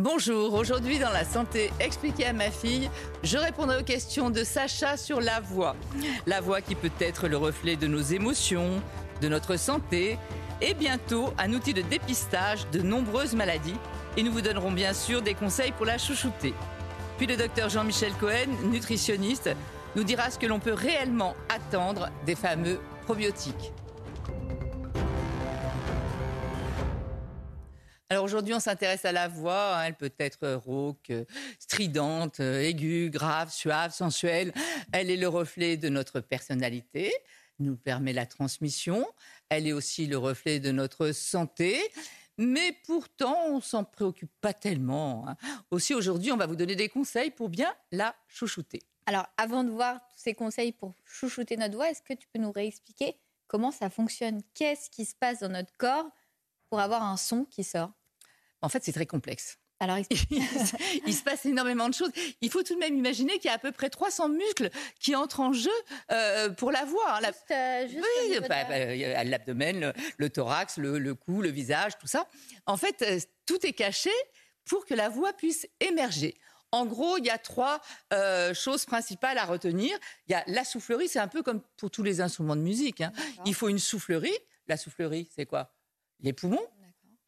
Bonjour, aujourd'hui dans la santé expliquée à ma fille, je répondrai aux questions de Sacha sur la voix. La voix qui peut être le reflet de nos émotions, de notre santé et bientôt un outil de dépistage de nombreuses maladies. Et nous vous donnerons bien sûr des conseils pour la chouchouter. Puis le docteur Jean-Michel Cohen, nutritionniste, nous dira ce que l'on peut réellement attendre des fameux probiotiques. Alors aujourd'hui, on s'intéresse à la voix. hein. Elle peut être rauque, euh, stridente, euh, aiguë, grave, suave, sensuelle. Elle est le reflet de notre personnalité, nous permet la transmission. Elle est aussi le reflet de notre santé. Mais pourtant, on s'en préoccupe pas tellement. hein. Aussi aujourd'hui, on va vous donner des conseils pour bien la chouchouter. Alors, avant de voir tous ces conseils pour chouchouter notre voix, est-ce que tu peux nous réexpliquer comment ça fonctionne? Qu'est-ce qui se passe dans notre corps pour avoir un son qui sort? En fait, c'est très complexe. Alors, il se passe énormément de choses. Il faut tout de même imaginer qu'il y a à peu près 300 muscles qui entrent en jeu euh, pour la voix. hein. La- euh, juste Oui, bah, bah, a l'abdomen, le, le thorax, le, le cou, le visage, tout ça. En fait, euh, tout est caché pour que la voix puisse émerger. En gros, il y a trois euh, choses principales à retenir. Il y a la soufflerie, c'est un peu comme pour tous les instruments de musique. hein. Il faut une soufflerie. La soufflerie, c'est quoi? Les poumons.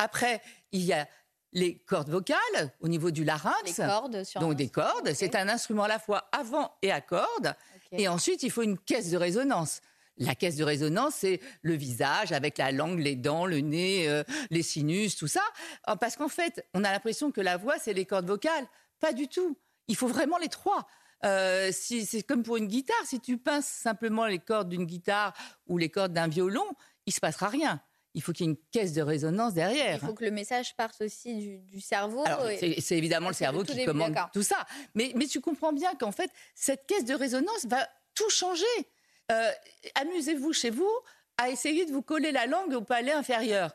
Après, il y a les cordes vocales au niveau du larynx. Les cordes sur Donc des cordes, c'est un instrument à la fois avant et à cordes. Et ensuite, il faut une caisse de résonance. La caisse de résonance, c'est le visage avec la langue, les dents, le nez, euh, les sinus, tout ça. Parce qu'en fait, on a l'impression que la voix, c'est les cordes vocales. Pas du tout. Il faut vraiment les trois. Euh, si, c'est comme pour une guitare. Si tu pinces simplement les cordes d'une guitare ou les cordes d'un violon, il se passera rien. Il faut qu'il y ait une caisse de résonance derrière. Il faut que le message parte aussi du, du cerveau. C'est évidemment le cerveau qui commande tout ça. Mais, mais tu comprends bien qu'en fait, cette caisse de résonance va tout changer. Euh, Amusez-vous chez vous à essayer de vous coller la langue au palais inférieur.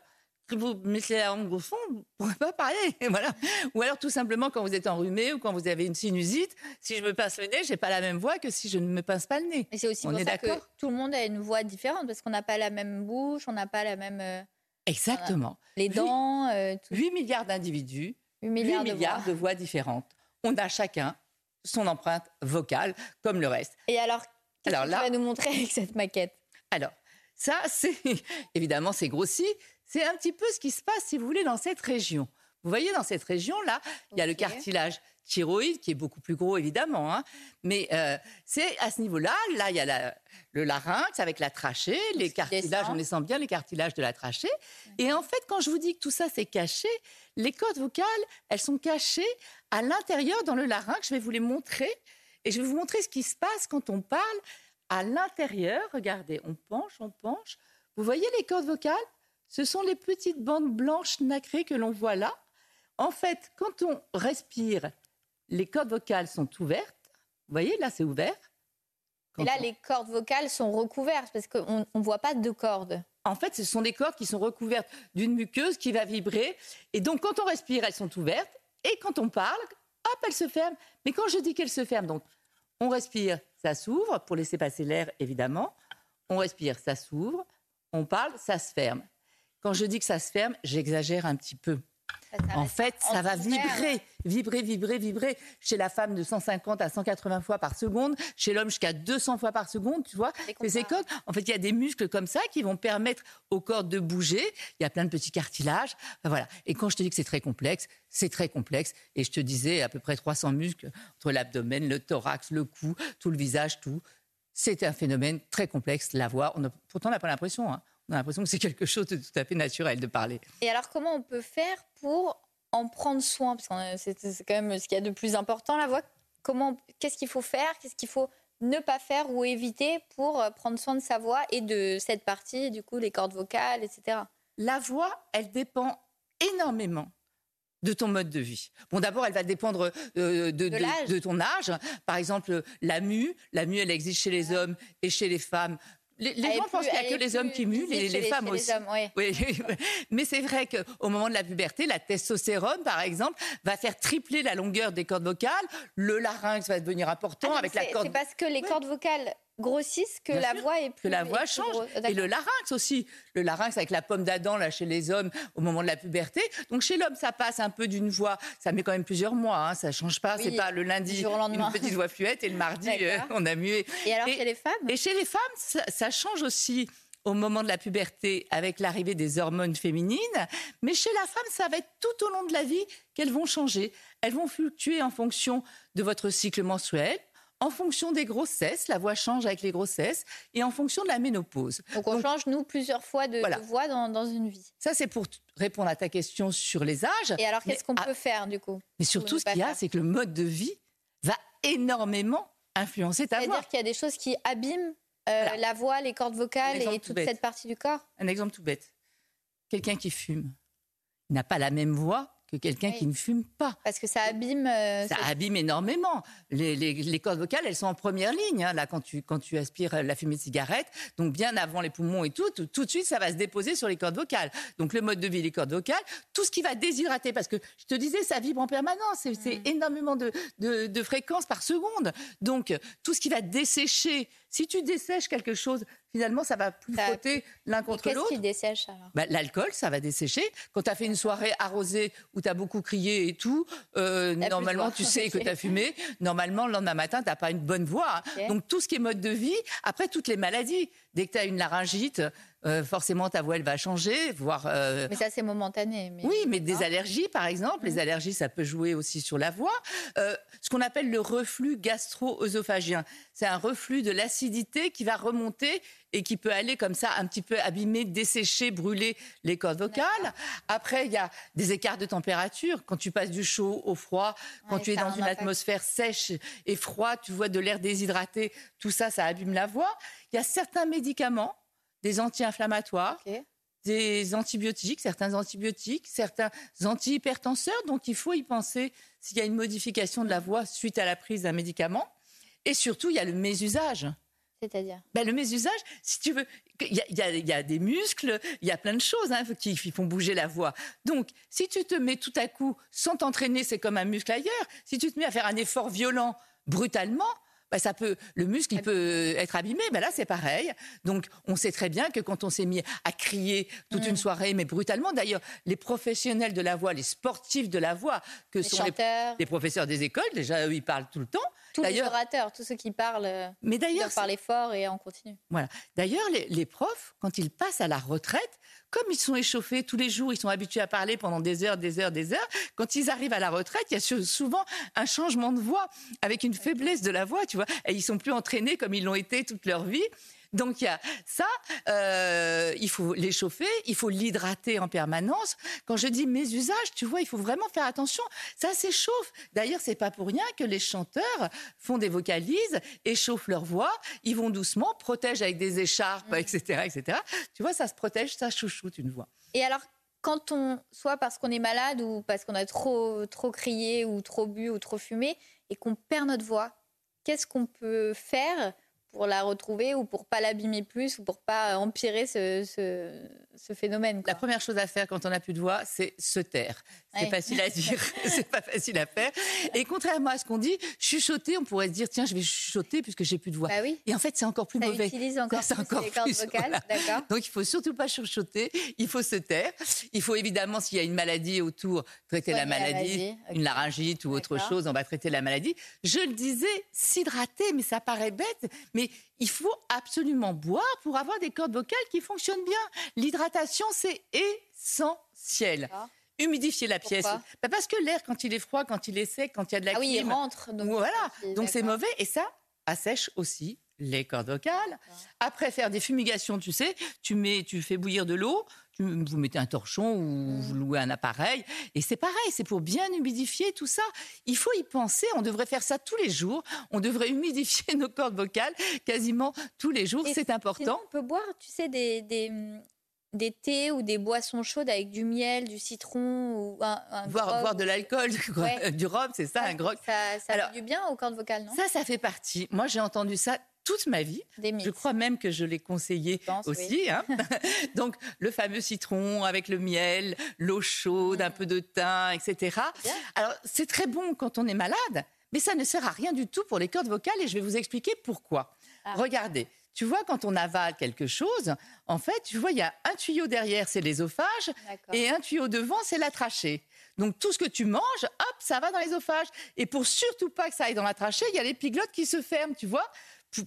Vous mettez la langue au fond, vous ne pourrez pas parler. Voilà. Ou alors tout simplement quand vous êtes enrhumé ou quand vous avez une sinusite, si je me pince le nez, j'ai pas la même voix que si je ne me pince pas le nez. Et c'est aussi On pour est ça que tout le monde a une voix différente parce qu'on n'a pas la même bouche, on n'a pas la même. euh, Exactement. les dents, euh, tout, 8 milliards d'individus 8 8 milliards, de voix. de voix différentes. On a chacun son empreinte vocale comme le reste. Et alors, qu'est-ce que là- tu vas nous montrer avec cette maquette? Alors, ça, c'est évidemment, c'est grossi. C'est un petit peu ce qui se passe, si vous voulez, dans cette région. Vous voyez, dans cette région-là, il y a le cartilage thyroïde qui est beaucoup plus gros, évidemment. hein. Mais euh, c'est à ce niveau-là, là, il y a la- le larynx avec la trachée, les cartilages, descend. on sent bien, les cartilages de la trachée. Et en fait, quand je vous dis que tout ça, c'est caché, les cordes vocales, elles sont cachées à l'intérieur dans le larynx. Je vais vous les montrer. Et je vais vous montrer ce qui se passe quand on parle à l'intérieur. Regardez, on penche, on penche. Vous voyez les cordes vocales? Ce sont les petites bandes blanches nacrées que l'on voit là. En fait, quand on respire, les cordes vocales sont ouvertes. Vous voyez, là, c'est ouvert. Quand Et là, on- les cordes vocales sont recouvertes parce qu'on ne voit pas de cordes. En fait, ce sont des cordes qui sont recouvertes d'une muqueuse qui va vibrer. Et donc, quand on respire, elles sont ouvertes. Et quand on parle, hop, elles se ferment. Mais quand je dis qu'elles se ferment, donc, on respire, ça s'ouvre pour laisser passer l'air, évidemment. On respire, ça s'ouvre. On parle, ça se ferme. Quand je dis que ça se ferme, j'exagère un petit peu. Ça, En fait, ça va vibrer, vibrer, vibrer, vibrer. Chez la femme de 150 à 180 fois par seconde, chez l'homme jusqu'à 200 fois par seconde, tu vois. C'est cordes. En fait, il y a des muscles comme ça qui vont permettre aux cordes de bouger. Il y a plein de petits cartilages. Enfin, Voilà. Et quand je te dis que c'est très complexe, c'est très complexe. Et je te disais à peu près 300 muscles entre l'abdomen, le thorax, le cou, tout le visage, tout. C'est un phénomène très complexe. La on a- pourtant, on n'a pas l'impression. hein. On a l'impression que c'est quelque chose de tout à fait naturel de parler. Et alors, comment on peut faire pour en prendre soin? Parce que c'est quand même ce qu'il y a de plus important, la voix. Comment, qu'est-ce qu'il faut faire? Qu'est-ce qu'il faut ne pas faire ou éviter pour euh, prendre soin de sa voix et de cette partie, du coup, les cordes vocales, etc. La voix, elle dépend énormément de ton mode de vie. Bon, d'abord, elle va dépendre euh, de, De de- l'âge. de ton âge. Par exemple, la mue, la mue, elle existe chez les hommes et chez les femmes. Les, gens pensent qu'il n'y a que les hommes qui muent, les, femmes aussi. Hommes. Oui, mais c'est vrai qu'au moment de la puberté, la testostérone, par exemple, va faire tripler la longueur des cordes vocales. Le larynx va devenir important Ah avec la corde C'est parce que les cordes vocales grossissent que Bien la sûr, voix est plus. que la voix change. Et le larynx aussi. Le larynx avec la pomme d'Adam là chez les hommes au moment de la puberté. Donc chez l'homme, ça passe un peu d'une voix. Ça met quand même plusieurs mois. Hein, ça change pas. Oui, c'est pas le lundi lendemain. une petite voix fluette et le mardi euh, on a mué. Et alors Et- chez les femmes Et chez les femmes, ça, ça change aussi au moment de la puberté avec l'arrivée des hormones féminines. Mais chez la femme, ça va être tout au long de la vie qu'elles vont changer. Elles vont fluctuer en fonction de votre cycle mensuel, en fonction des grossesses, la voix change avec les grossesses, et en fonction de la ménopause. Donc on change, nous, plusieurs fois de, Voilà. de voix dans, dans une vie. Ça, c'est pour répondre à ta question sur les âges. Et alors, qu'est-ce qu'on peut faire, du coup Mais surtout, ce qu'il y a, c'est que le mode de vie va énormément influencer ta voix. C'est-à-dire qu'il y a des choses qui abîment euh, Voilà. la voix, les cordes vocales et tout toute cette partie du corps? Un exemple tout bête. Quelqu'un qui fume n'a pas la même voix que quelqu'un Oui. qui ne fume pas. Parce que ça abîme. euh, Ça abîme énormément. Les, les- les cordes vocales, elles sont en première ligne. hein, là, quand tu, quand tu aspires la fumée de cigarette, donc bien avant les poumons et tout, tout, tout de suite, ça va se déposer sur les cordes vocales. Donc le mode de vie, les cordes vocales, tout ce qui va déshydrater, parce que je te disais, ça vibre en permanence. C'est c'est Mm. énormément de, de, de fréquences par seconde. Donc tout ce qui va dessécher, si tu dessèches quelque chose, finalement, ça va plus Ça- frotter l'un contre Qu'est-ce l'autre. qui dessèche alors? Bah, L'alcool, ça va dessécher. Quand tu as fait une soirée arrosée où tu as beaucoup crié et tout, euh, normalement, tu sais que tu as fumé. Normalement, le lendemain matin, tu pas une bonne voix. hein. Donc, tout ce qui est mode de vie, après, toutes les maladies. Dès que tu as une laryngite, euh, forcément, ta voix, elle va changer, voire... euh, Mais ça, c'est momentané. Mais... oui, mais des allergies, par exemple. Les allergies, ça peut jouer aussi sur la voix. Euh, ce qu'on appelle le reflux gastro-œsophagien. C'est un reflux de l'acidité qui va remonter et qui peut aller comme ça un petit peu abîmer, dessécher, brûler les cordes vocales. Après, il y a des écarts de température. Quand tu passes du chaud au froid, quand Ouais, tu es dans un une impact. atmosphère sèche et froide, tu vois de l'air déshydraté, tout ça, ça abîme la voix. Il y a certains médicaments, des anti-inflammatoires, des antibiotiques, certains antibiotiques, certains antihypertenseurs. Donc, il faut y penser s'il y a une modification de la voix suite à la prise d'un médicament. Et surtout, il y a le mésusage. C'est-à-dire? Ben, le mésusage, si tu veux, y y il y a des muscles, il y a plein de choses hein, qui, qui font bouger la voix. Donc, si tu te mets tout à coup, sans t'entraîner, c'est comme un muscle ailleurs. Si tu te mets à faire un effort violent brutalement, ben, ça peut, le muscle il peut être abîmé. Ben là, c'est pareil. Donc, on sait très bien que quand on s'est mis à crier toute Mm. une soirée, mais brutalement, d'ailleurs, les professionnels de la voix, les sportifs de la voix, que Les sont les, les professeurs des écoles, déjà, eux, ils parlent tout le temps. Tous les orateurs, tous ceux qui parlent, euh, Mais d'ailleurs, parler fort et en continu. voilà. D'ailleurs, les, les profs, quand ils passent à la retraite, comme ils sont échauffés tous les jours, ils sont habitués à parler pendant des heures, des heures, des heures, quand ils arrivent à la retraite, il y a sou- souvent un changement de voix, avec une faiblesse de la voix, tu vois. Et ils sont plus entraînés comme ils l'ont été toute leur vie. Donc il y a ça, euh, il faut l'échauffer, il faut l'hydrater en permanence. Quand je dis mes usages, tu vois, il faut vraiment faire attention. Ça s'échauffe. D'ailleurs, c'est pas pour rien que les chanteurs font des vocalises, échauffent leur voix, ils vont doucement, protègent avec des écharpes, etc., etc. Tu vois, ça se protège, ça chouchoute une voix. Et alors, quand on, soit parce qu'on est malade ou parce qu'on a trop, trop crié ou trop bu ou trop fumé et qu'on perd notre voix, qu'est-ce qu'on peut faire pour la retrouver ou pour pas l'abîmer plus ou pour pas empirer ce, phénomène La première chose à faire quand on n'a plus de voix, c'est se taire. C'est Ouais. facile à dire, c'est pas facile à faire. Et contrairement à ce qu'on dit, chuchoter, on pourrait se dire tiens, je vais chuchoter puisque j'ai plus de voix. Bah oui, Et en fait, c'est encore plus ça mauvais. utilise encore plus encore les cordes vocales, voilà. Donc il faut surtout pas chuchoter, il faut se taire. Il faut évidemment, s'il y a une maladie autour, traiter la Soigner la maladie, une laryngite ou autre chose, on va traiter la maladie. Je le disais, s'hydrater, mais ça paraît bête, mais il faut absolument boire pour avoir des cordes vocales qui fonctionnent bien. L'hydratation, c'est essentiel. D'accord. Humidifier la pièce. Bah, parce que l'air, quand il est froid, quand il est sec, quand il y a de la Ah oui, il rentre. Donc, voilà. Donc c'est mauvais et ça assèche aussi les cordes vocales. Après faire des fumigations, tu sais, tu mets, tu fais bouillir de l'eau, tu, vous mettez un torchon ou Mm. vous louez un appareil et c'est pareil, c'est pour bien humidifier tout ça. Il faut y penser. On devrait faire ça tous les jours. On devrait humidifier nos cordes vocales quasiment tous les jours. C'est important. on peut boire, tu sais, des, des, des thés ou des boissons chaudes avec du miel, du citron ou un, un Voir, grog de l'alcool. Ouais. du rhum, c'est ça, un grog. Ça, ça Alors, fait du bien aux cordes vocales, non? Ça, ça fait partie. Moi, j'ai entendu ça toute ma vie. Je crois même que je l'ai conseillé Je pense, aussi. hein. Donc, le fameux citron avec le miel, l'eau chaude, un peu de thym, etc. Alors, c'est très bon quand on est malade, mais ça ne sert à rien du tout pour les cordes vocales et je vais vous expliquer pourquoi. Ah. Regardez. Tu vois, quand on avale quelque chose, en fait, tu vois, il y a un tuyau derrière, c'est l'ésophage, D'accord. et un tuyau devant, c'est la trachée. Donc tout ce que tu manges, hop, ça va dans l'ésophage. Et pour surtout pas que ça aille dans la trachée, il y a l'épiglotte qui se ferme, tu vois,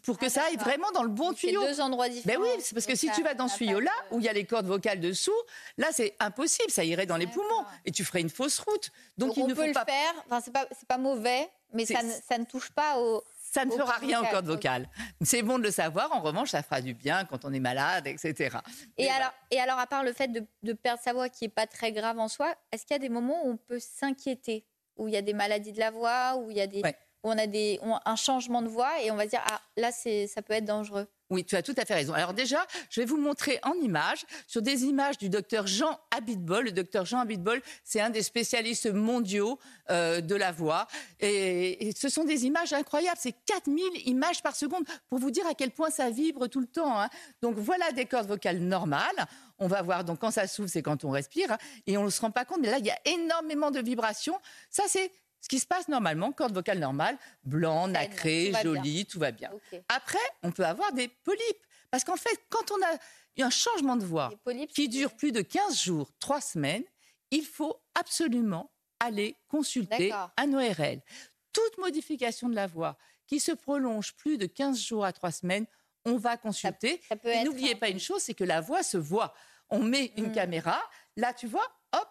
pour, que Ah, ça aille vraiment dans le bon tuyau. deux endroits Ben différents. oui, c'est parce que si ça- tu vas dans ce tuyau-là, euh, où il y a les cordes vocales dessous, là c'est impossible, ça irait dans les poumons et tu ferais une fausse route. Donc, Donc, il on ne peut faut le pas. faire. Enfin, c'est pas, pas mauvais, mais ça ne, ça ne touche pas au. Ça ne fera rien aux cordes vocales. C'est bon de le savoir. En revanche, ça fera du bien quand on est malade, etc. Et Mais alors, et alors, à part le fait de, de perdre sa voix, qui est pas très grave en soi, est-ce qu'il y a des moments où on peut s'inquiéter, où il y a des maladies de la voix, où il y a des, Ouais. Où on a un changement de voix, et on va dire ah là c'est, ça peut être dangereux. Oui, tu as tout à fait raison. Alors déjà, je vais vous montrer en images, sur des images du docteur Jean Abitbol. Le docteur Jean Abitbol, c'est un des spécialistes mondiaux euh, de la voix. Et, et ce sont des images incroyables. C'est 4000 images par seconde pour vous dire à quel point ça vibre tout le temps. hein. Donc voilà des cordes vocales normales. On va voir, donc quand ça s'ouvre, c'est quand on respire. hein, et on ne se rend pas compte, mais là, il y a énormément de vibrations. Ça, c'est ce qui se passe normalement, corde vocale normale, blanc, nacré, tout va bien. joli, tout va bien. Après, on peut avoir des polypes. Parce qu'en fait, quand on a eu un changement de voix polypes, qui dure plus de 15 jours, 3 semaines, il faut absolument aller consulter un ORL. Toute modification de la voix qui se prolonge plus de 15 jours à 3 semaines, on va consulter. ça Et n'oubliez un- pas une chose, c'est que la voix se voit. On met une Mm. caméra, là tu vois, hop,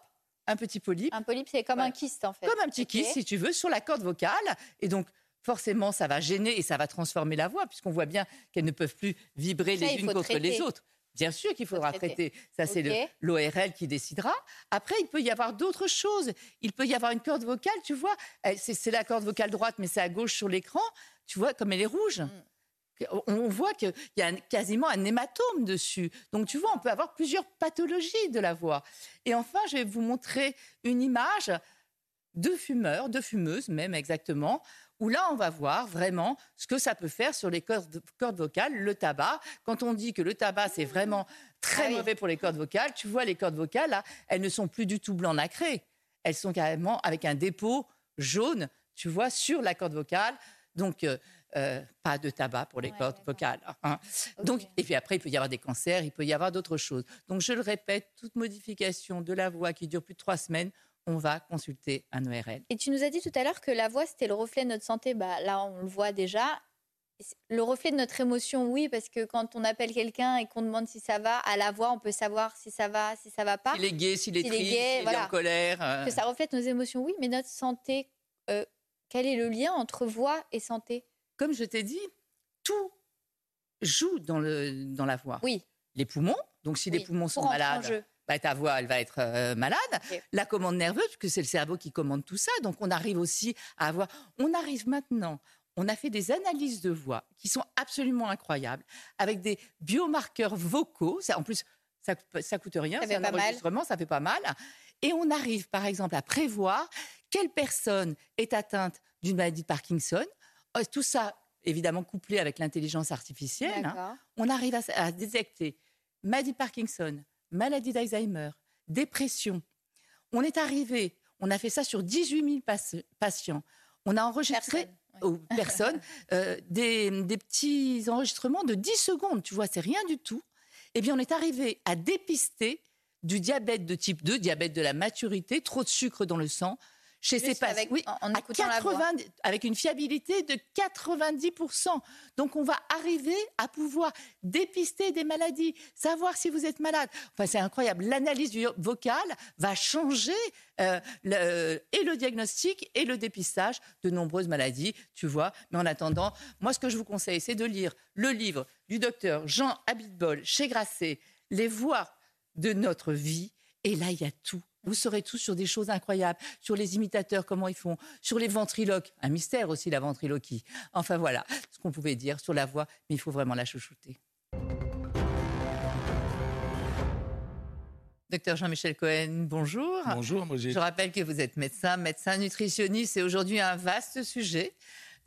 un petit polype Un polype, c'est comme Ouais. un kyste en fait. comme un petit Ok. kiss, si tu veux, sur la corde vocale. Et donc, forcément, ça va gêner et ça va transformer la voix, puisqu'on voit bien qu'elles ne peuvent plus vibrer Ça, les unes contre les autres. Bien sûr qu'il faudra traiter. traiter. Ça, c'est l'ORL qui décidera. Après, il peut y avoir d'autres choses. Il peut y avoir une corde vocale, tu vois. c'est la corde vocale droite, mais c'est à gauche sur l'écran. Tu vois, comme elle est rouge. Mm. On- voit qu'il y a un- quasiment un hématome dessus. Donc, tu vois, on peut avoir plusieurs pathologies de la voix. Et enfin, je vais vous montrer une image de fumeurs, de fumeuses même exactement, où là, on va voir vraiment ce que ça peut faire sur les cordes, cordes vocales, le tabac. Quand on dit que le tabac, c'est vraiment très Ah oui. mauvais pour les cordes vocales, tu vois, les cordes vocales, là, elles ne sont plus du tout blanc nacré. Elles sont carrément avec un dépôt jaune, tu vois, sur la corde vocale. Donc, euh, euh, pas de tabac pour les Ouais, cordes vocales. hein. Donc, et puis après, il peut y avoir des cancers, il peut y avoir d'autres choses. Donc, je le répète, toute modification de la voix qui dure plus de trois semaines, on va consulter un ORL. Et tu nous as dit tout à l'heure que la voix, c'était le reflet de notre santé. Bah, là, on le voit déjà. Le reflet de notre émotion, oui, parce que quand on appelle quelqu'un et qu'on demande si ça va, à la voix, on peut savoir si ça va, si ça va pas. S'il est gay, s'il est est triste, s'il est voilà. en colère. euh, Que ça reflète nos émotions, oui, mais notre santé, euh, quel est le lien entre voix et santé? Comme je t'ai dit, tout joue dans, le, dans la voix. Oui, Les poumons, donc si les poumons sont malades, bah, ta voix, elle va être euh, malade. La commande nerveuse, puisque c'est le cerveau qui commande tout ça. Donc, on arrive aussi à avoir. On arrive maintenant. On a fait des analyses de voix qui sont absolument incroyables, avec des biomarqueurs vocaux. Ça, en plus, ça, ça coûte rien. C'est un pas mal. enregistrement, ça fait pas mal. Et on arrive, par exemple, à prévoir quelle personne est atteinte d'une maladie de Parkinson. Euh, Tout ça, évidemment, couplé avec l'intelligence artificielle. hein on arrive à, à détecter maladie de Parkinson, maladie d'Alzheimer, dépression. On est arrivé, on a fait ça sur 18 000 pas- patients. On a enregistré Personne, aux personnes euh, des, des petits enregistrements de 10 secondes. Tu vois, c'est rien du tout. Eh bien, on est arrivé à dépister du diabète de type 2, diabète de la maturité, trop de sucre dans le sang. Chez Juste patients, avec- oui, en- en à écoutant la voix. 80 avec une fiabilité de 90%. Donc, on va arriver à pouvoir dépister des maladies, savoir si vous êtes malade. Enfin, c'est incroyable. L'analyse du vocal va changer euh, le- et le diagnostic et le dépistage de nombreuses maladies, tu vois. Mais en attendant, moi, ce que je vous conseille, c'est de lire le livre du docteur Jean Abitbol chez Grasset, Les voix de notre vie. Et là, il y a tout. Vous saurez tout sur des choses incroyables, sur les imitateurs, comment ils font, sur les ventriloques, un mystère aussi la ventriloquie. Enfin voilà ce qu'on pouvait dire sur la voix, mais il faut vraiment la chouchouter. Docteur Jean-Michel Cohen, bonjour. Bonjour, moi Je rappelle que vous êtes médecin, médecin nutritionniste. C'est aujourd'hui un vaste sujet.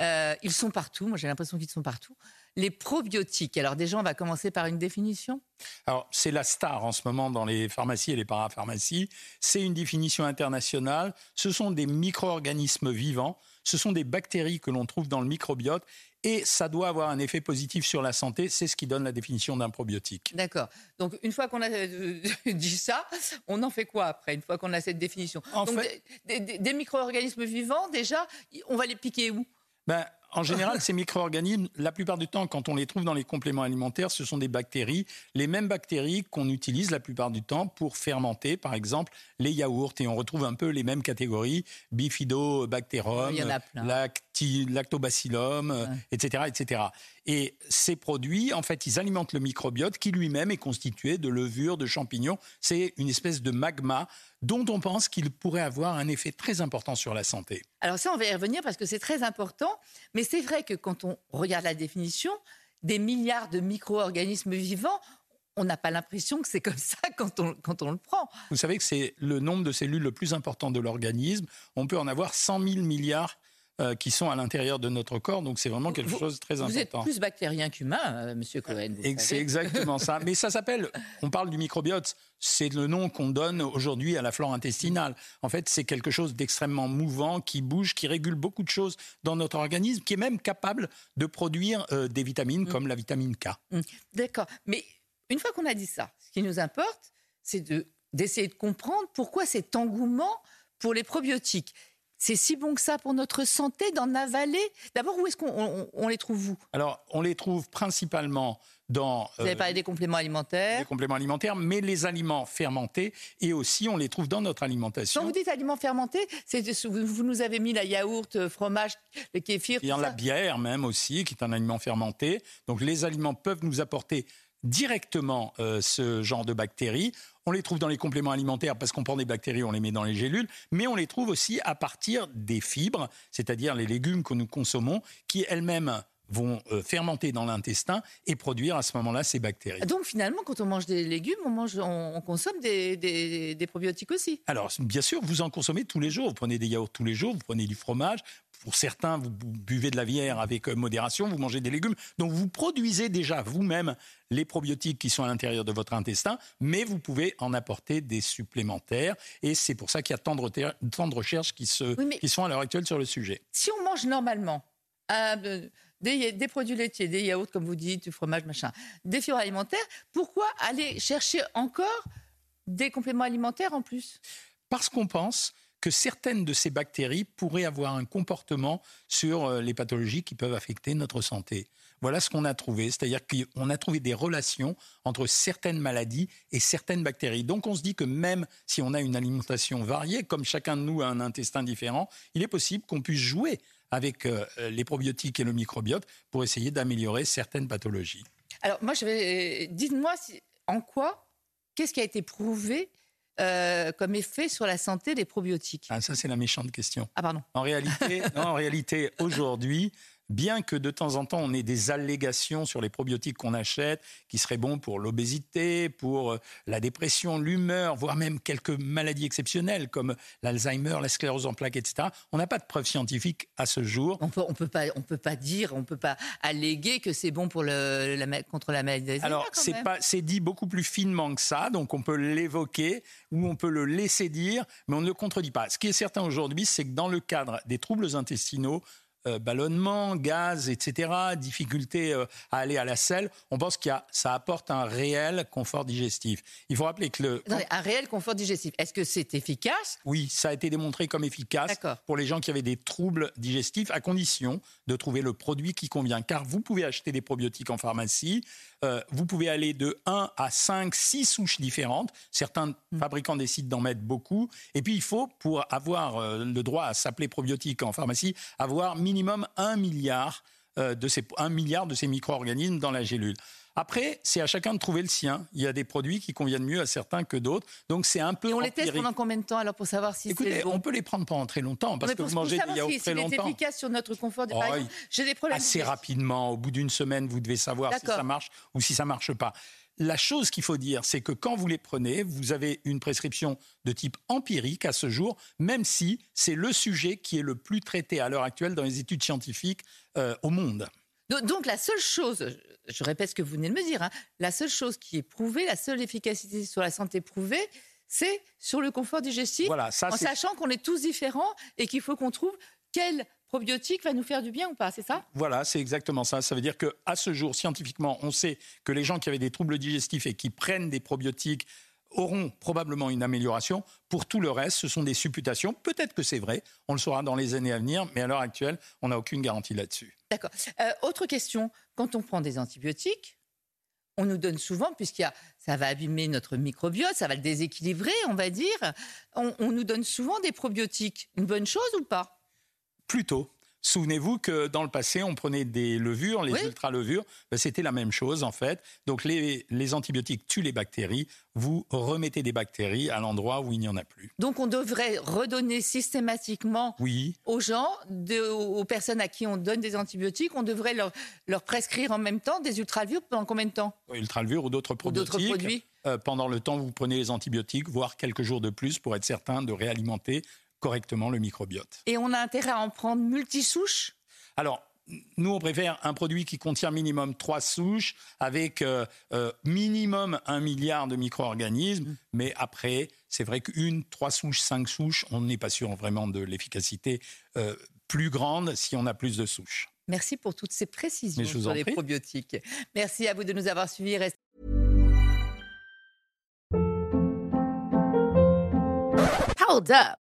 Euh, ils sont partout. Moi, j'ai l'impression qu'ils sont partout. Les probiotiques. Alors, déjà, on va commencer par une définition. Alors, c'est la star en ce moment dans les pharmacies et les parapharmacies. C'est une définition internationale. Ce sont des micro-organismes vivants. Ce sont des bactéries que l'on trouve dans le microbiote et ça doit avoir un effet positif sur la santé. C'est ce qui donne la définition d'un probiotique. D'accord. Donc, une fois qu'on a euh, dit ça, on en fait quoi après, une fois qu'on a cette définition? Donc, des micro-organismes vivants, déjà, on va les piquer où? Ben, en général, ces micro-organismes, la plupart du temps, quand on les trouve dans les compléments alimentaires, ce sont des bactéries, les mêmes bactéries qu'on utilise la plupart du temps pour fermenter, par exemple, les yaourts. Et on retrouve un peu les mêmes catégories, bifidobacterum, lactobacillum, etc., etc. Et ces produits, en fait, ils alimentent le microbiote qui lui-même est constitué de levures, de champignons. C'est une espèce de magma dont on pense qu'il pourrait avoir un effet très important sur la santé. Alors ça, on va y revenir parce que c'est très important. Mais c'est vrai que quand on regarde la définition, des milliards de micro-organismes vivants, on n'a pas l'impression que c'est comme ça quand on, quand on le prend. Vous savez que c'est le nombre de cellules le plus important de l'organisme. On peut en avoir 100 000 milliards euh, qui sont à l'intérieur de notre corps. Donc c'est vraiment quelque chose de très important. Vous êtes plus bactérien qu'humain, euh, Monsieur Cohen. C'est exactement ça. Mais ça s'appelle, on parle du microbiote, c'est le nom qu'on donne aujourd'hui à la flore intestinale. En fait, c'est quelque chose d'extrêmement mouvant, qui bouge, qui régule beaucoup de choses dans notre organisme, qui est même capable de produire euh, des vitamines mm. comme la vitamine K. Mm. D'accord. Mais une fois qu'on a dit ça, ce qui nous importe, c'est d'essayer de comprendre pourquoi cet engouement pour les probiotiques c'est si bon que ça pour notre santé d'en avaler D'abord, où est-ce qu'on les trouve, vous Alors, on les trouve principalement dans... Vous avez parlé des compléments alimentaires Des compléments alimentaires, mais les aliments fermentés, et aussi on les trouve dans notre alimentation. Quand vous dites aliments fermentés, vous nous avez mis la yaourt, euh, fromage, le kéfir... Il y en a la bière même aussi, qui est un aliment fermenté. Donc les aliments peuvent nous apporter directement euh, ce genre de bactéries. On les trouve dans les compléments alimentaires parce qu'on prend des bactéries, on les met dans les gélules, mais on les trouve aussi à partir des fibres, c'est-à-dire les légumes que nous consommons, qui elles-mêmes vont euh, fermenter dans l'intestin et produire à ce moment-là ces bactéries. Donc finalement, quand on mange des légumes, on, mange, on, consomme des, des, probiotiques aussi. Alors bien sûr, vous en consommez tous les jours. Vous prenez des yaourts tous les jours, vous prenez du fromage, pour certains, vous buvez de la bière avec euh, modération, vous mangez des légumes. Donc vous produisez déjà vous-même les probiotiques qui sont à l'intérieur de votre intestin, mais vous pouvez en apporter des supplémentaires. Et c'est pour ça qu'il y a tant de, recherches qui, se, qui sont à l'heure actuelle sur le sujet. Si on mange normalement euh, des, des, produits laitiers, des yaourts, comme vous dites, du fromage, machin, des fibres alimentaires, pourquoi aller chercher encore des compléments alimentaires en plus? Parce qu'on pense que certaines de ces bactéries pourraient avoir un comportement sur euh, les pathologies qui peuvent affecter notre santé. Voilà ce qu'on a trouvé, c'est-à-dire qu'on a trouvé des relations entre certaines maladies et certaines bactéries. Donc on se dit que même si on a une alimentation variée, comme chacun de nous a un intestin différent, il est possible qu'on puisse jouer avec euh, les probiotiques et le microbiote pour essayer d'améliorer certaines pathologies. Alors moi, je vais dites-moi en quoi, qu'est-ce qui a été prouvé euh, comme effet sur la santé des probiotiques ah, Ça, c'est la méchante question. Ah, pardon. En réalité, en réalité aujourd'hui, bien que de temps en temps on ait des allégations sur les probiotiques qu'on achète, qui seraient bons pour l'obésité, pour euh, la dépression, l'humeur, voire même quelques maladies exceptionnelles comme l'Alzheimer, la sclérose en plaques, etc., on n'a pas de preuves scientifiques à ce jour. On peut, on peut pas, on peut pas dire, on peut pas alléguer que c'est bon pour le, la, contre la maladie d'Alzheimer. Alors c'est pas, c'est dit beaucoup plus finement que ça, donc on peut l'évoquer ou on peut le laisser dire, mais on ne le contredit pas. Ce qui est certain aujourd'hui, c'est que dans le cadre des troubles intestinaux, euh, ballonnement, gaz, etc., difficulté euh, à aller à la selle, on pense que ça apporte un réel confort digestif. Il faut rappeler que le... un réel confort digestif, est-ce que c'est efficace? Oui, ça a été démontré comme efficace pour les gens qui avaient des troubles digestifs, à condition de trouver le produit qui convient. Car vous pouvez acheter des probiotiques en pharmacie, euh, vous pouvez aller de 1 à 5, 6 souches différentes. Certains mm. fabricants décident d'en mettre beaucoup. Et puis, il faut, pour avoir le droit à s'appeler probiotique en pharmacie, avoir minimum 1 milliard, euh, de ces, 1 milliard de ces micro-organismes dans la gélule. Après, c'est à chacun de trouver le sien. Il y a des produits qui conviennent mieux à certains que d'autres. Donc c'est un peu. Et on les teste pendant combien de temps alors pour savoir si Écoutez, on peut les prendre pendant très longtemps parce que vous mangez des yaourts très longtemps. C'est efficace sur notre confort. De... Oh, j'ai des problèmes. Assez rapidement, au bout d'une semaine, vous devez savoir si ça marche ou si ça marche pas. La chose qu'il faut dire, c'est que quand vous les prenez, vous avez une prescription de type empirique à ce jour, même si c'est le sujet qui est le plus traité à l'heure actuelle dans les études scientifiques euh, au monde. Donc la seule chose, je répète ce que vous venez de me dire, hein, la seule chose qui est prouvée, la seule efficacité sur la santé prouvée, c'est sur le confort digestif, en sachant qu'on est tous différents et qu'il faut qu'on trouve quel probiotique va nous faire du bien ou pas, c'est ça? Voilà, c'est exactement ça. Ça veut dire qu'à ce jour, scientifiquement, on sait que les gens qui avaient des troubles digestifs et qui prennent des probiotiques auront probablement une amélioration. Pour tout le reste, ce sont des supputations. Peut-être que c'est vrai, on le saura dans les années à venir, mais à l'heure actuelle, on n'a aucune garantie là-dessus. D'accord. Euh, autre question, quand on prend des antibiotiques, on nous donne souvent, puisqu'il ça va abîmer notre microbiote, ça va le déséquilibrer, on va dire, on nous donne souvent des probiotiques. Une bonne chose ou pas? Plutôt. Souvenez-vous que dans le passé, on prenait des levures, les ultra-levures, ben, c'était la même chose en fait. Donc les, antibiotiques tuent les bactéries, vous remettez des bactéries à l'endroit où il n'y en a plus. Donc on devrait redonner systématiquement aux gens, aux personnes à qui on donne des antibiotiques, on devrait leur, prescrire en même temps des ultra-levures pendant combien de temps? Ultra-levures ou d'autres produits. Euh, pendant le temps où vous prenez les antibiotiques, voire quelques jours de plus pour être certain de réalimenter correctement le microbiote. Et on a intérêt à en prendre multisouches? Alors, nous, on préfère un produit qui contient minimum trois souches avec euh, euh, minimum un milliard de micro-organismes. Mais après, c'est vrai qu'une, trois souches, cinq souches, on n'est pas sûr vraiment de l'efficacité euh, plus grande si on a plus de souches. Merci pour toutes ces précisions sur les probiotiques. Merci à vous de nous avoir suivis. Hold up.